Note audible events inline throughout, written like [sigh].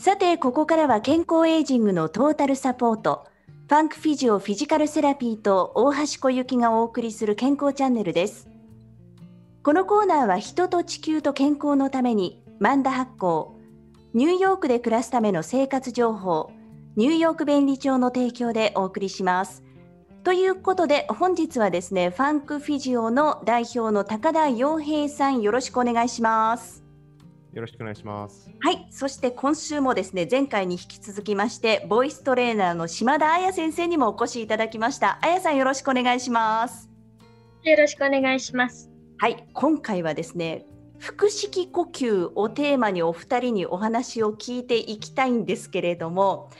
さて、ここからは健康エイジングのトータルサポート、ファンクフィジオフィジカルセラピーと大橋小雪がお送りする健康チャンネルです。このコーナーは人と地球と健康のために、マンダ発行、ニューヨークで暮らすための生活情報、ニューヨーク便利帳の提供でお送りします。ということで、本日はですね、ファンクフィジオの代表の高田洋平さん、よろしくお願いします。よろしくお願いします。はい、そして今週もですね、前回に引き続きまして、ボイストレーナーの島田彩先生にもお越しいただきました。彩さん、よろしくお願いします。よろしくお願いします。はい、今回はですね、腹式呼吸をテーマにお二人にお話を聞いていきたいんですけれども、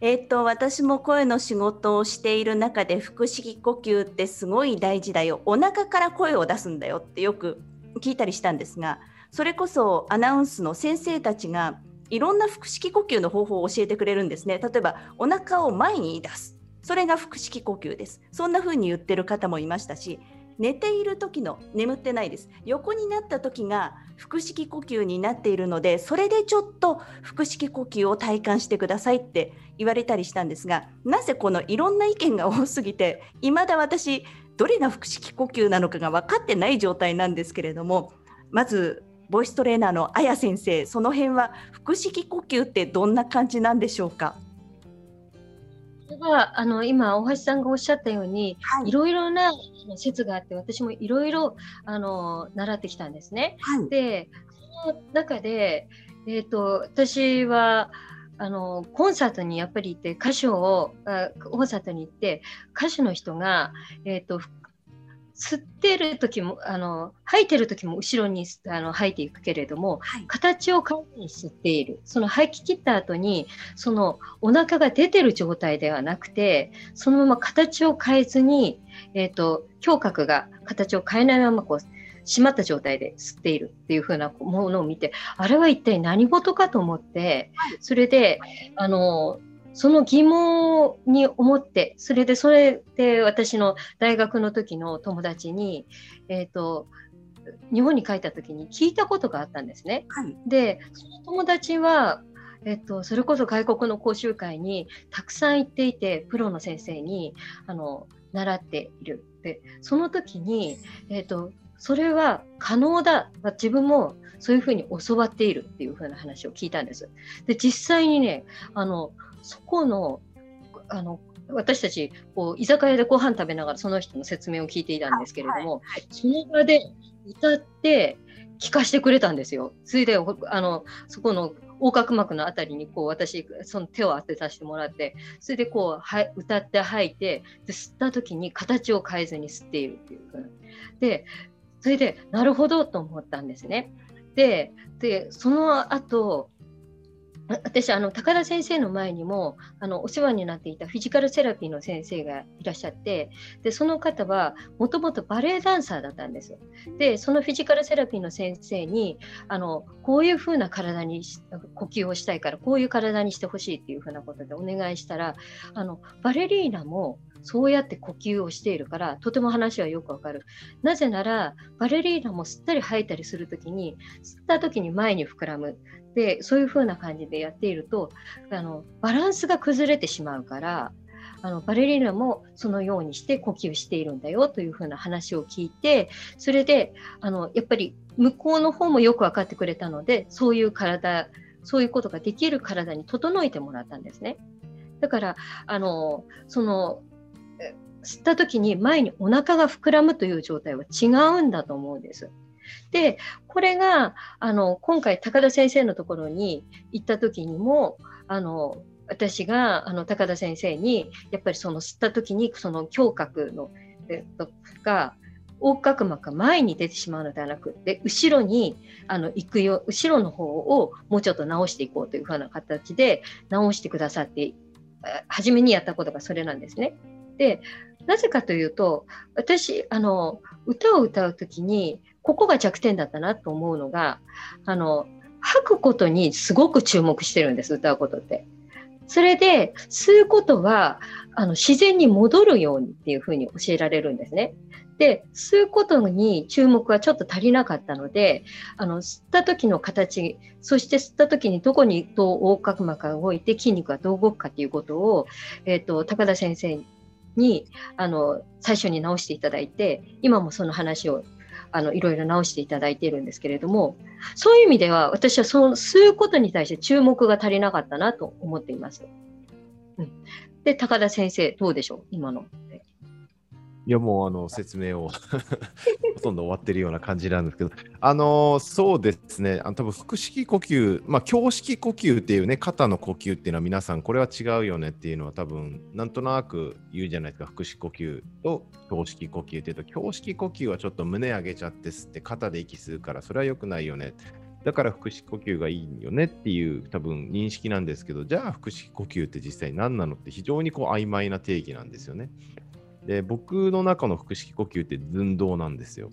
えっと、私も声の仕事をしている中で腹式呼吸ってすごい大事だよお腹から声を出すんだよってよく聞いたりしたんですがそれこそアナウンスの先生たちがいろんな腹式呼吸の方法を教えてくれるんですね。例えばお腹を前に出す。それが腹式呼吸です。そんな風に言ってる方もいましたし、寝ている時の眠ってないです。横になった時が腹式呼吸になっているので、それでちょっと腹式呼吸を体感してくださいって言われたりしたんですが、なぜこのいろんな意見が多すぎて、未だ私どれが腹式呼吸なのかが分かってない状態なんですけれども、まずボイストレーナーのあや先生、その辺は腹式呼吸ってどんな感じなんでしょうか？それはあの今大橋さんがおっしゃったように、はい、いろいろな説があって私もいろいろあの習ってきたんですね。はい、でその中で、えーと、私はあのコンサートにやっぱり行って歌手をコンサートに行って歌手の人が、えーと吸ってる時もあの吐いてる時も後ろにあの吐いていくけれども、はい、形を変えずに吸っている。その吐き切った後にそのお腹が出てる状態ではなくてそのまま形を変えずに、えーと、胸郭が形を変えないままこう閉まった状態で吸っているっていう風なものを見てあれは一体何事かと思ってそれであのその疑問に思って、それで、それで私の大学の時の友達に、えっ、ー、と、日本に帰った時に聞いたことがあったんですね。はい、で、その友達は、えっと、それこそ外国の講習会にたくさん行っていて、プロの先生にあの習っている。で、その時に、えっと、それは可能だ。自分もそういうふうに教わっているっていうふうな話を聞いたんです。で、実際にね、あの、そこのあの私たちこう居酒屋でご飯食べながらその人の説明を聞いていたんですけれども、はいはい、その場で歌って聞かせてくれたんですよ。それであのそこの横隔膜のあたりにこう私その手を当てさせてもらってそれでこうは歌って吐いてで吸った時に形を変えずに吸っているっていうでそれでなるほどと思ったんですね。ででその後私あの高田先生の前にもあのお世話になっていたフィジカルセラピーの先生がいらっしゃってでその方はもともとバレエダンサーだったんです。でそのフィジカルセラピーの先生にあのこういうふうな体に呼吸をしたいからこういう体にしてほしいっていうふうなことでお願いしたらあのバレリーナもそうやって呼吸をしているからとても話はよくわかる。なぜならバレリーナも吸ったり吐いたりする時に吸った時に前に膨らむでそういう風な感じでやっているとあのバランスが崩れてしまうからあのバレリーナもそのようにして呼吸しているんだよというふうな話を聞いてそれであのやっぱり向こうの方もよく分かってくれたのでそういう体そういうことができる体に整えてもらったんですね。だからあのその吸った時に前にお腹が膨らむという状態は違うんだと思うんです。でこれがあの今回高田先生のところに行った時にもあの私があの高田先生にやっぱりその吸った時にその胸郭のえとが横隔膜が前に出てしまうのではなくて後ろにあの行くよ後ろの方をもうちょっと直していこうというふうな形で直してくださって初めにやったことがそれなんですね。でなぜかというと私あの歌を歌う時にここが弱点だったなと思うのがあの吐くことにすごく注目してるんです歌うことって。それで吸うことはあの自然に戻るようにっていうふうに教えられるんですね。で吸うことに注目がちょっと足りなかったのであの吸った時の形そして吸った時にどこにどう横隔膜が動いて筋肉がどう動くかということを、えーと、高田先生にあの最初に直していただいて今もその話をあのいろいろ直していただいているんですけれどもそういう意味では私はその吸うことに対して注目が足りなかったなと思っています。うん、で高田先生どうでしょう？今の。いやもうあの説明を [laughs] ほとんど終わってるような感じなんですけど、あのそうですね、あの多分腹式呼吸、まあ、胸式呼吸っていうね、肩の呼吸っていうのは皆さん、これは違うよねっていうのは多分、なんとなく言うじゃないですか、腹式呼吸と胸式呼吸っていうと、胸式呼吸はちょっと胸上げちゃって吸って肩で息吸うから、それは良くないよね。だから腹式呼吸がいいよねっていう多分認識なんですけど、じゃあ腹式呼吸って実際何なのって非常にこう曖昧な定義なんですよね。で僕の中の腹式呼吸って寸胴なんですよ。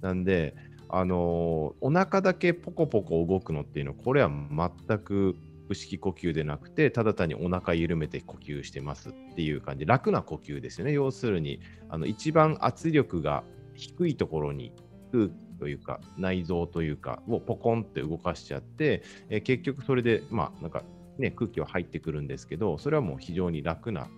なんで、あの、お腹だけポコポコ動くのっていうのは、これは全く腹式呼吸でなくて、ただ単にお腹緩めて呼吸してますっていう感じ、楽な呼吸ですよね。要するに、あの一番圧力が低いところに空気というか、内臓というか、をポコンって動かしちゃって、え結局それで、まあ、なんかね、空気は入ってくるんですけど、それはもう非常に楽な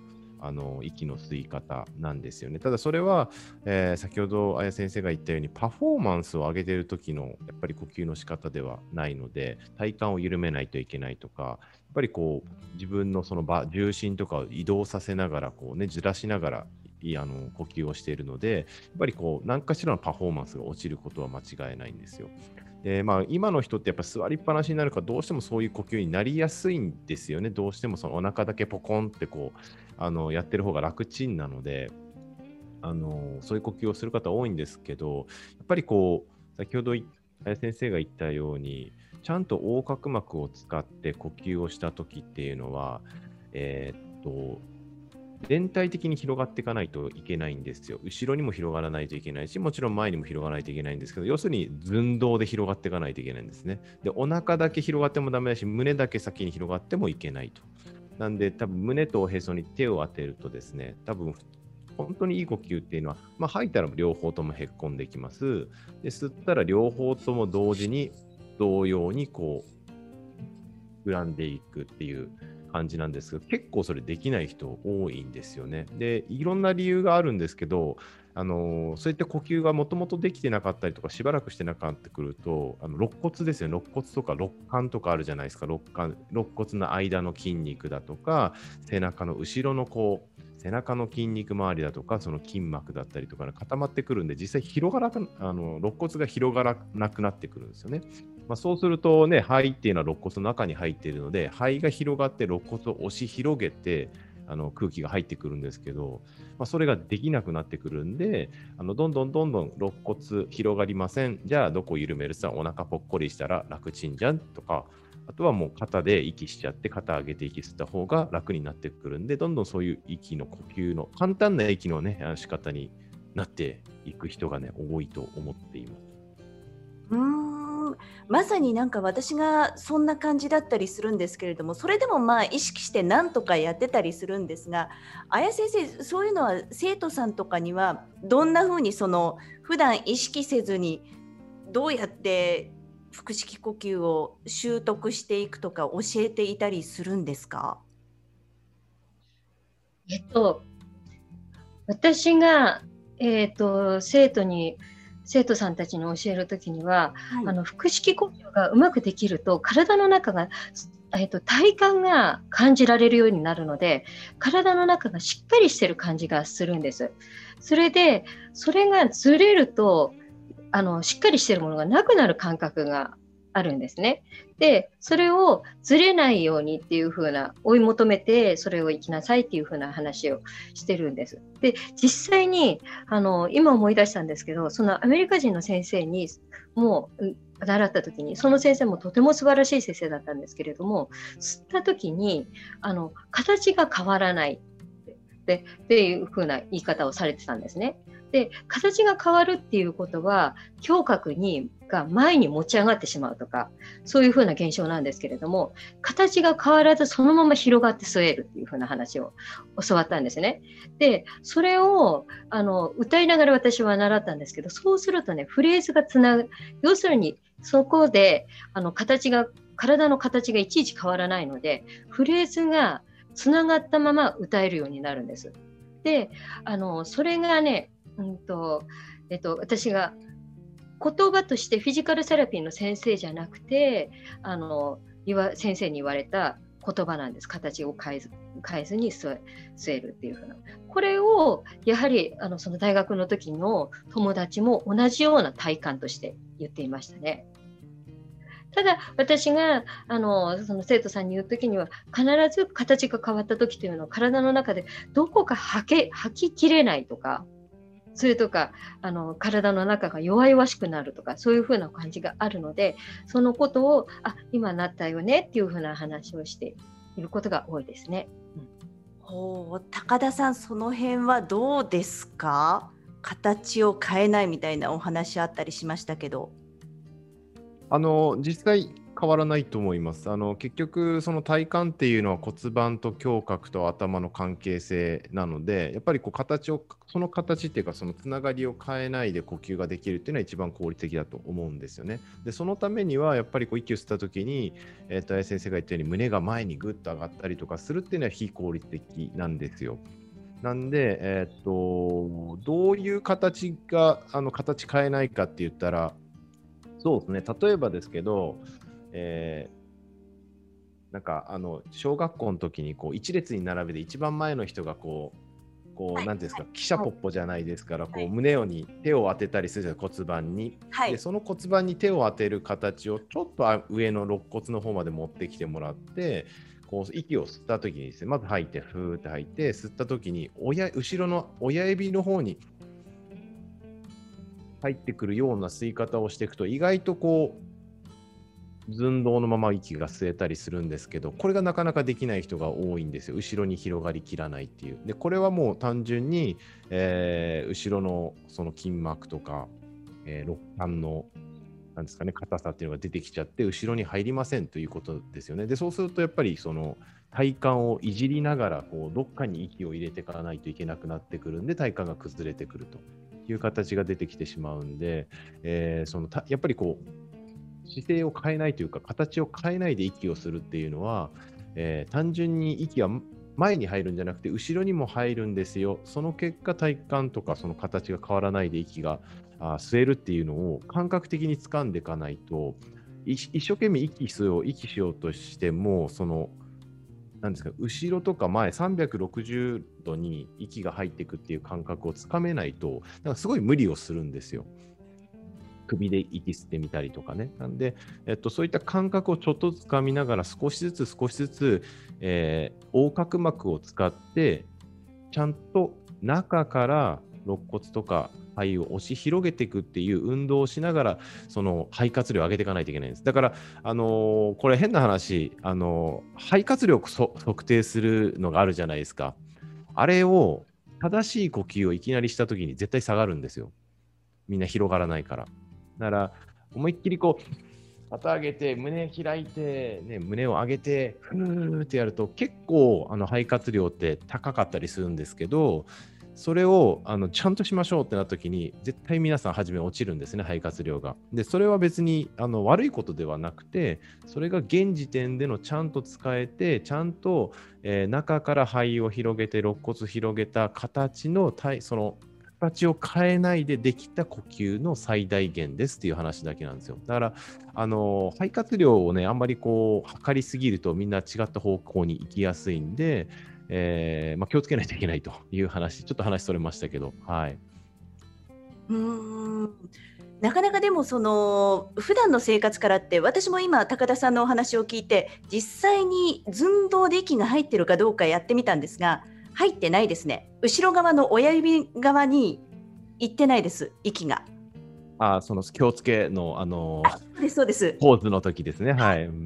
あの息の吸い方なんですよね。ただそれは、えー、先ほど綾先生が言ったようにパフォーマンスを上げてる時のやっぱり呼吸の仕方ではないので体幹を緩めないといけないとかやっぱりこう自分のその場重心とかを移動させながらこうねずらしながらあの呼吸をしているのでやっぱりこう何かしらのパフォーマンスが落ちることは間違いないんですよ。でまあ、今の人ってやっぱ座りっぱなしになるからどうしてもそういう呼吸になりやすいんですよね。どうしてもそのお腹だけポコンってこうあのやってる方が楽ちんなのであのそういう呼吸をする方多いんですけどやっぱりこう先ほど林先生が言ったようにちゃんと横隔膜を使って呼吸をした時っていうのはえー、っと全体的に広がっていかないといけないんですよ。後ろにも広がらないといけないし、もちろん前にも広がらないといけないんですけど、要するに寸胴で広がっていかないといけないんですね。で、お腹だけ広がってもダメだし、胸だけ先に広がってもいけないと。なんで、多分胸とおへそに手を当てるとですね、多分本当にいい呼吸っていうのは、まあ、吐いたら両方ともへっこんできます。で、吸ったら両方とも同時に同様にこう、膨らんでいくっていう感じなんですけど、結構それできない人多いんですよね。で、いろんな理由があるんですけど、あのそういった呼吸がもともとできてなかったりとか、しばらくしてなかってくると、あの肋骨ですね、肋骨とか肋間とかあるじゃないですか、肋間肋骨の間の筋肉だとか、背中の後ろのこう、背中の筋肉周りだとか、その筋膜だったりとかが固まってくるんで、実際広がらあの肋骨が広がらなくなってくるんですよね。まあ、そうするとね、肺っていうのは肋骨の中に入っているので、肺が広がって肋骨を押し広げて、あの空気が入ってくるんですけど、まあ、それができなくなってくるんで、あのどんどんどんどん肋骨広がりません。じゃあどこ緩める？さ、お腹ぽっこりしたら楽ちんじゃんとか、あとはもう肩で息しちゃって、肩上げて息吸った方が楽になってくるんで、どんどんそういう息の呼吸の、簡単な息のね、仕方になっていく人がね、多いと思っています。うんまさになんか私がそんな感じだったりするんですけれどもそれでもまあ意識して何とかやってたりするんですが綾先生そういうのは生徒さんとかにはどんなふうにその普段意識せずにどうやって腹式呼吸を習得していくとか教えていたりするんですか？えっと私が、えーと、生徒に生徒さんたちに教える時には、はい、あの腹式呼吸がうまくできると体の中が、えーと、体感が感じられるようになるので体の中がしっかりしてる感じがするんです。それでそれがずれるとあのしっかりしてるものがなくなる感覚があるんですね。で、それをずれないようにっていう風な、追い求めて、それを生きなさいっていう風な話をしてるんです。で、実際に、あの、今思い出したんですけど、そのアメリカ人の先生に、もう、習った時に、その先生もとても素晴らしい先生だったんですけれども、吸った時に、あの、形が変わらないってっていう風な言い方をされてたんですね。で形が変わるっていうことは胸郭にが前に持ち上がってしまうとかそういうふうな現象なんですけれども形が変わらずそのまま広がって据えるっていうふうな話を教わったんですね。でそれをあの歌いながら私は習ったんですけどそうするとねフレーズがつなぐ要するにそこであの形が体の形がいちいち変わらないのでフレーズがつながったまま歌えるようになるんです。であのそれがねうんとえっと、私が言葉としてフィジカルセラピーの先生じゃなくてあの先生に言われた言葉なんです形を変えず変えずに据えるっていう風なこれをやはりあのその大学の時の友達も同じような体感として言っていましたね。ただ私があのその生徒さんに言う時には必ず形が変わった時というのは体の中でどこか吐け吐ききれないとかそれとかあの体の中が弱々しくなるとかそういうふうな感じがあるのでそのことをあ今なったよねっていうふうな話をしていることが多いですね。うん、高田さんその辺はどうですか？形を変えないみたいなお話あったりしましたけど。あの実際変わらないと思います。あの結局、その体幹っていうのは骨盤と胸郭と頭の関係性なので、やっぱりこう形を、その形っていうか、そのつながりを変えないで呼吸ができるっていうのは一番効率的だと思うんですよね。で、そのためには、やっぱりこう息を吸った時に、えっ、ー、と、林先生が言ったように胸が前にぐっと上がったりとかするっていうのは非効率的なんですよ。なんで、えっ、と、どういう形が、あの、形変えないかって言ったら、そうですね、例えばですけど、えー、なんかあの小学校の時にこう一列に並べて一番前の人がこうこう、はい、なんですか、記者ポッポじゃないですから、こう胸をに手を当てたりする骨盤に、はい、でその骨盤に手を当てる形をちょっと上の肋骨の方まで持ってきてもらってこう息を吸った時にですねまず吐いてふーって吐いて吸った時に親後ろの親指の方に入ってくるような吸い方をしていくと意外とこう寸胴のまま息が吸えたりするんですけどこれがなかなかできない人が多いんですよ。後ろに広がりきらないっていう。でこれはもう単純に、えー、後ろのその筋膜とか、えー、肋間のなんですかね硬さっていうのが出てきちゃって後ろに入りませんということですよね。でそうするとやっぱりその体幹をいじりながらこうどっかに息を入れていかないといけなくなってくるんで体幹が崩れてくるという形が出てきてしまうんで、えー、そのやっぱりこう姿勢を変えないというか、形を変えないで息をするっていうのは、えー、単純に息は前に入るんじゃなくて、後ろにも入るんですよ。その結果、体幹とかその形が変わらないで息があ吸えるっていうのを感覚的に掴んでいかないと、一生懸命息吸おう、息しようとしても、その、なんですか、後ろとか前360度に息が入っていくっていう感覚をつかめないと、なんかすごい無理をするんですよ。首で息吸ってみたりとかね。なんで、えっと、そういった感覚をちょっとつかみながら少しずつ少しずつ、えー、横隔膜を使ってちゃんと中から肋骨とか肺を押し広げていくっていう運動をしながらその肺活量を上げていかないといけないんです。だから、あのー、これ変な話、あのー、肺活量を測定するのがあるじゃないですか。あれを正しい呼吸をいきなりしたときに絶対下がるんですよ。みんな広がらないから。だから、思いっきりこう、肩上げて、胸開いて、ね、胸を上げて、ふーってやると、結構、あの、肺活量って高かったりするんですけど、それをあのちゃんとしましょうってなった時に絶対皆さん初め落ちるんですね肺活量が。でそれは別にあの悪いことではなくてそれが現時点でのちゃんと使えてちゃんと、えー、中から肺を広げて肋骨広げた形の体その形を変えないでできた呼吸の最大限ですっていう話だけなんですよ。だから、あの肺活量をね、あんまりこう、測りすぎるとみんな違った方向に行きやすいんで、えーまあ、気をつけないといけないという話、[laughs] ちょっと話それましたけど、はい。うんなかなかでもその普段の生活からって私も今高田さんのお話を聞いて実際に寸胴で息が入ってるかどうかやってみたんですが入ってないですね。後ろ側の親指側に行ってないです、息が。あその気をつけの、あのそうですそうですポーズの時ですね。はい。はい、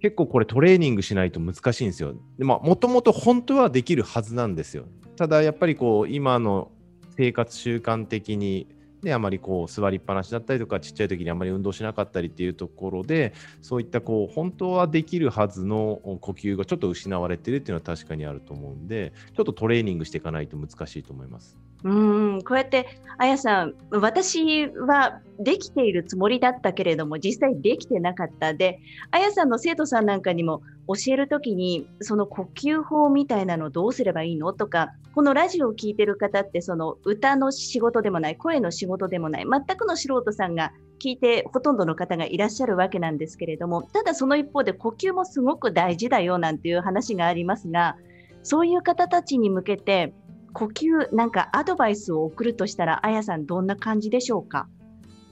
結構これトレーニングしないと難しいんですよ。でも、もともと本当はできるはずなんですよ。ただやっぱりこう、今の生活習慣的にであまりこう座りっぱなしだったりとかちっちゃい時にあまり運動しなかったりっていうところでそういったこう本当はできるはずの呼吸がちょっと失われてるっていうのは確かにあると思うんでちょっとトレーニングしていかないと難しいと思います。うんこうやってあやさん私はできているつもりだったけれども実際できてなかった。であやさんの生徒さんなんかにも教えるときにその呼吸法みたいなのどうすればいいのとかこのラジオを聴いてる方ってその歌の仕事でもない声の仕事でもない全くの素人さんが聞いてほとんどの方がいらっしゃるわけなんですけれどもただその一方で呼吸もすごく大事だよなんていう話がありますがそういう方たちに向けて呼吸なんかアドバイスを送るとしたらあやさんどんな感じでしょうか？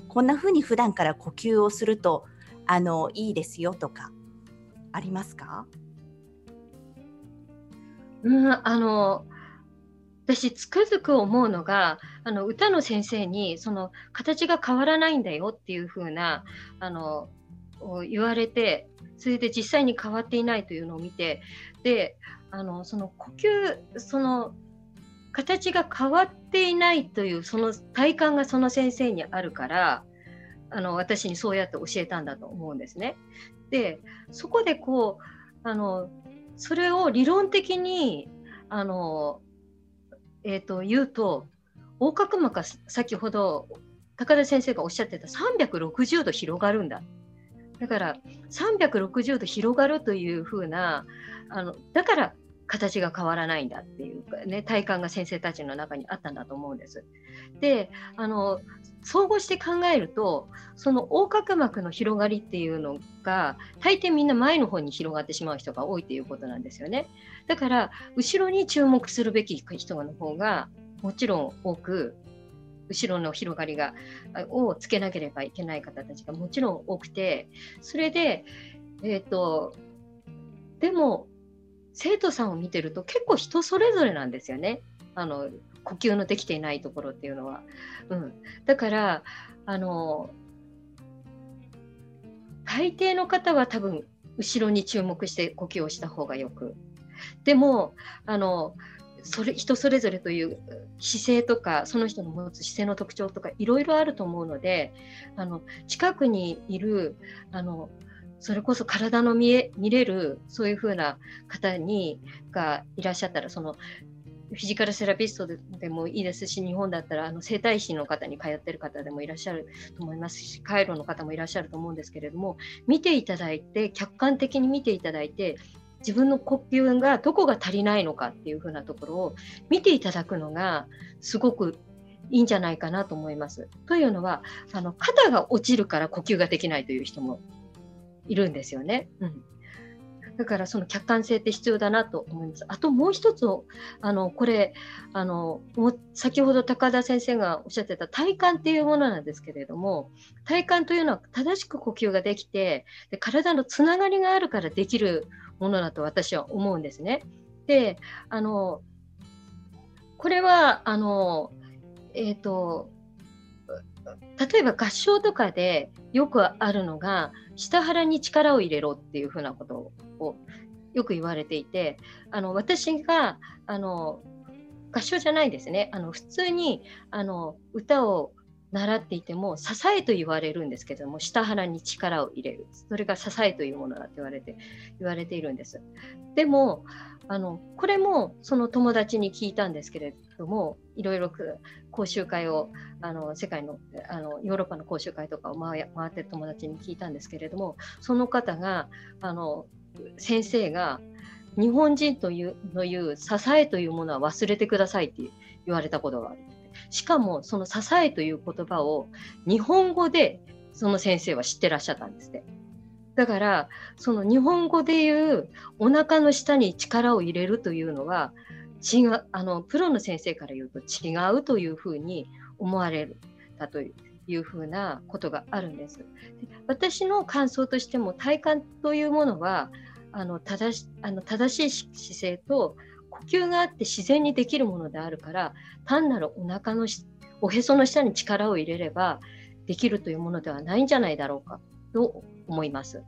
こんな風に普段から呼吸をするとあのいいですよとかありますか？うんあの私つくづく思うのがあの歌の先生にその形が変わらないんだよっていう風なあな言われてそれで実際に変わっていないというのを見てであのその呼吸その形が変わっていないというその体感がその先生にあるからあの私にそうやって教えたんだと思うんですね。でそこでこうあのそれを理論的にあの、えーと、言うと横隔膜が先ほど高田先生がおっしゃってた360度広がるんだ。だから360度広がるというふうなあのだから形が変わらないんだっていうかね体感が先生たちの中にあったんだと思うんです。であの総合して考えるとその横隔膜の広がりっていうのが大抵みんな前の方に広がってしまう人が多いっていうことなんですよね。だから後ろに注目するべき人の方がもちろん多く後ろの広がりがをつけなければいけない方たちがもちろん多くてそれでえっ、ー、とでも生徒さんを見てると結構人それぞれなんですよね。あの呼吸のできていないところっていうのは。うん、だからあの大抵の方は多分後ろに注目して呼吸をした方がよく。でもあのそれ人それぞれという姿勢とかその人の持つ姿勢の特徴とかいろいろあると思うのであの近くにいるあのそれこそ体の見え見れるそういう風な方にがいらっしゃったらそのフィジカルセラピストでもいいですし日本だったらあの整体師の方に通ってる方でもいらっしゃると思いますしカイロの方もいらっしゃると思うんですけれども見ていただいて客観的に見ていただいて自分の呼吸がどこが足りないのかっていう風なところを見ていただくのがすごくいいんじゃないかなと思います。というのはあの肩が落ちるから呼吸ができないという人もいるんですよね。うんだからその客観性って必要だなと思います。あともう一つあのこれあの先ほど高田先生がおっしゃってた体感っていうものなんですけれども体感というのは正しく呼吸ができてで体のつながりがあるからできるものだと私は思うんですね。であのこれはあのえっ、ー、と例えば合唱とかでよくあるのが下腹に力を入れろっていうふうなことをよく言われていてあの私があの合唱じゃないですね。あの普通にあの歌を習っていても支えと言われるんですけども下腹に力を入れる。それが支えというものだって言われて言われているんです。でもあのこれもその友達に聞いたんですけれどもいろいろ講習会をあの世界のあのヨーロッパの講習会とかを回回ってる友達に聞いたんですけれどもその方があの先生が日本人というの言う支えというものは忘れてくださいって言われたことがある。しかもその支えという言葉を日本語でその先生は知ってらっしゃったんですね。だからその日本語で言うお腹の下に力を入れるというのは違うあのプロの先生から言うと違うというふうに思われるだというふうなことがあるんです。私の感想としても体感というものはあの正しあの正しい姿勢と呼吸があって自然にできるものであるから単なるお腹のおへその下に力を入れればできるというものではないんじゃないだろうかと思います。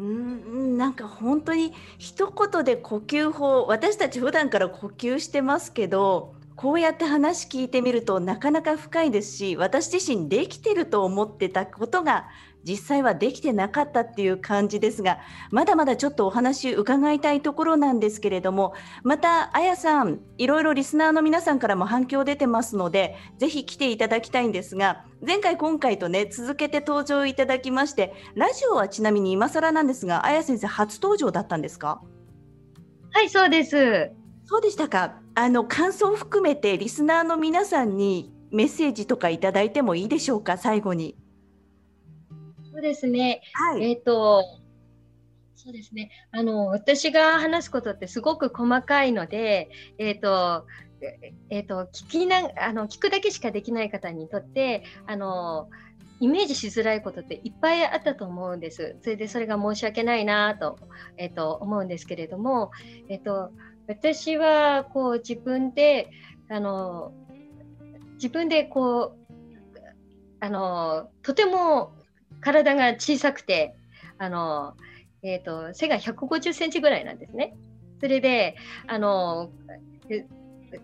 うんなんか本当に一言で呼吸法私たち普段から呼吸してますけどこうやって話聞いてみるとなかなか深いですし私自身できてると思ってたことが実際はできてなかったっていう感じですがまだまだちょっとお話伺いたいところなんですけれどもまたあやさんいろいろリスナーの皆さんからも反響出てますのでぜひ来ていただきたいんですが前回今回とね続けて登場いただきましてラジオはちなみに今更なんですがあや先生初登場だったんですか？はいそうです。そうでしたか。あの感想を含めてリスナーの皆さんにメッセージとかいただいてもいいでしょうか最後に。そうですね。はい、えっ、ー、と、そうですね。あの、私が話すことってすごく細かいので、えっ、ー、と、えっ、ー、と、聞きな、あの、聞くだけしかできない方にとって、あの、イメージしづらいことっていっぱいあったと思うんです。それでそれが申し訳ないなと、えっ、と、思うんですけれども、えっ、と、私はこう自分で、あの、自分でこう、あの、とても体が小さくて、あの、えっ、ー、と、背が150センチぐらいなんですね。それで、あの、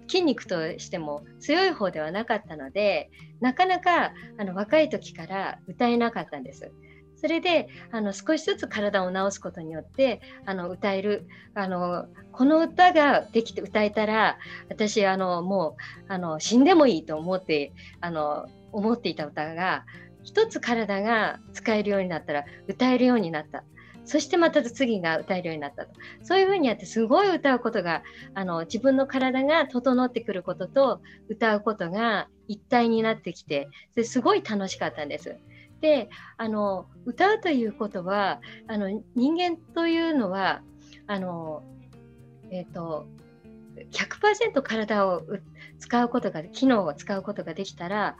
筋肉としても強い方ではなかったので、なかなかあの若い時から歌えなかったんです。それであの少しずつ体を治すことによってあの歌えるあのこの歌ができて歌えたら私あのもうあの死んでもいいと思ってあの思っていた歌が一つ体が使えるようになったら歌えるようになった。そしてまた次が歌えるようになったと。そういうふうにやってすごい歌うことが、あの、自分の体が整ってくることと歌うことが一体になってきて、すごい楽しかったんです。で、あの、歌うということは、あの、人間というのは、あの、えっ、ー、と、100%体を使うことが、機能を使うことができたら、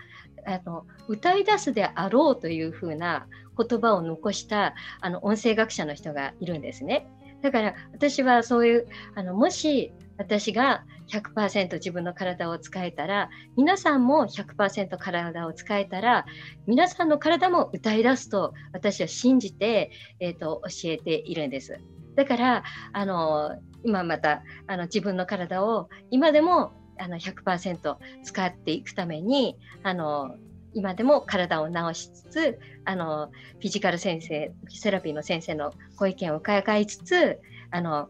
あの歌い出すであろうというふうな言葉を残したあの音声学者の人がいるんですね。だから私はそういうあのもし私が100%自分の体を使えたら皆さんも100%体を使えたら皆さんの体も歌い出すと私は信じて、えーと、教えているんです。だからあの今またあの自分の体を今でもあの100%使っていくためにあの今でも体を治しつつあのフィジカル先生セラピーの先生のご意見を伺いつつあの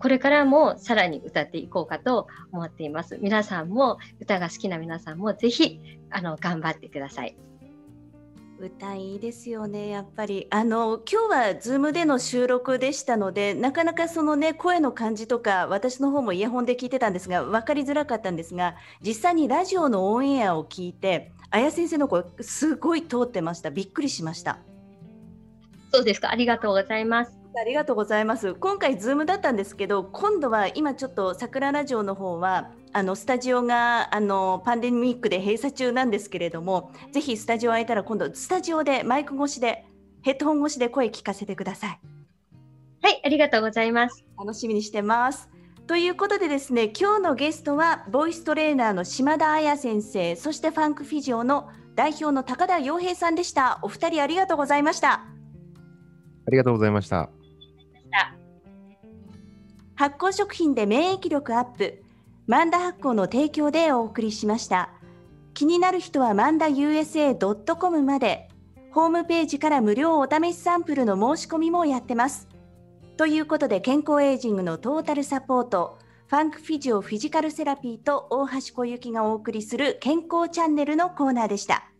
これからもさらに歌っていこうかと思っています。皆さんも歌が好きな皆さんもぜひあの頑張ってください。歌いいですよね、やっぱり。あの、今日は Zoom での収録でしたので、なかなかそのね、声の感じとか、私の方もイヤホンで聞いてたんですが、分かりづらかったんですが、実際にラジオのオンエアを聞いて、綾先生の声、すごい通ってました。びっくりしました。そうですか。ありがとうございます。ありがとうございます。今回、 Zoom だったんですけど、今度は今ちょっと桜ラジオの方は、あのスタジオがあのパンデミックで閉鎖中なんですけれども、ぜひスタジオ空いたら今度スタジオでマイク越しでヘッドホン越しで声聞かせてください。はい、ありがとうございます。楽しみにしてます。ということでですね、今日のゲストはボイストレーナーの島田彩先生、そしてファンクフィジオの代表の高田洋平さんでした。お二人ありがとうございました。ありがとうございました。発酵食品で免疫力アップ。マンダ発行の提供でお送りしました。気になる人はマンダ USA.com まで、ホームページから無料お試しサンプルの申し込みもやってます。ということで、健康エイジングのトータルサポート、ファンクフィジオフィジカルセラピーと大橋小雪がお送りする健康チャンネルのコーナーでした。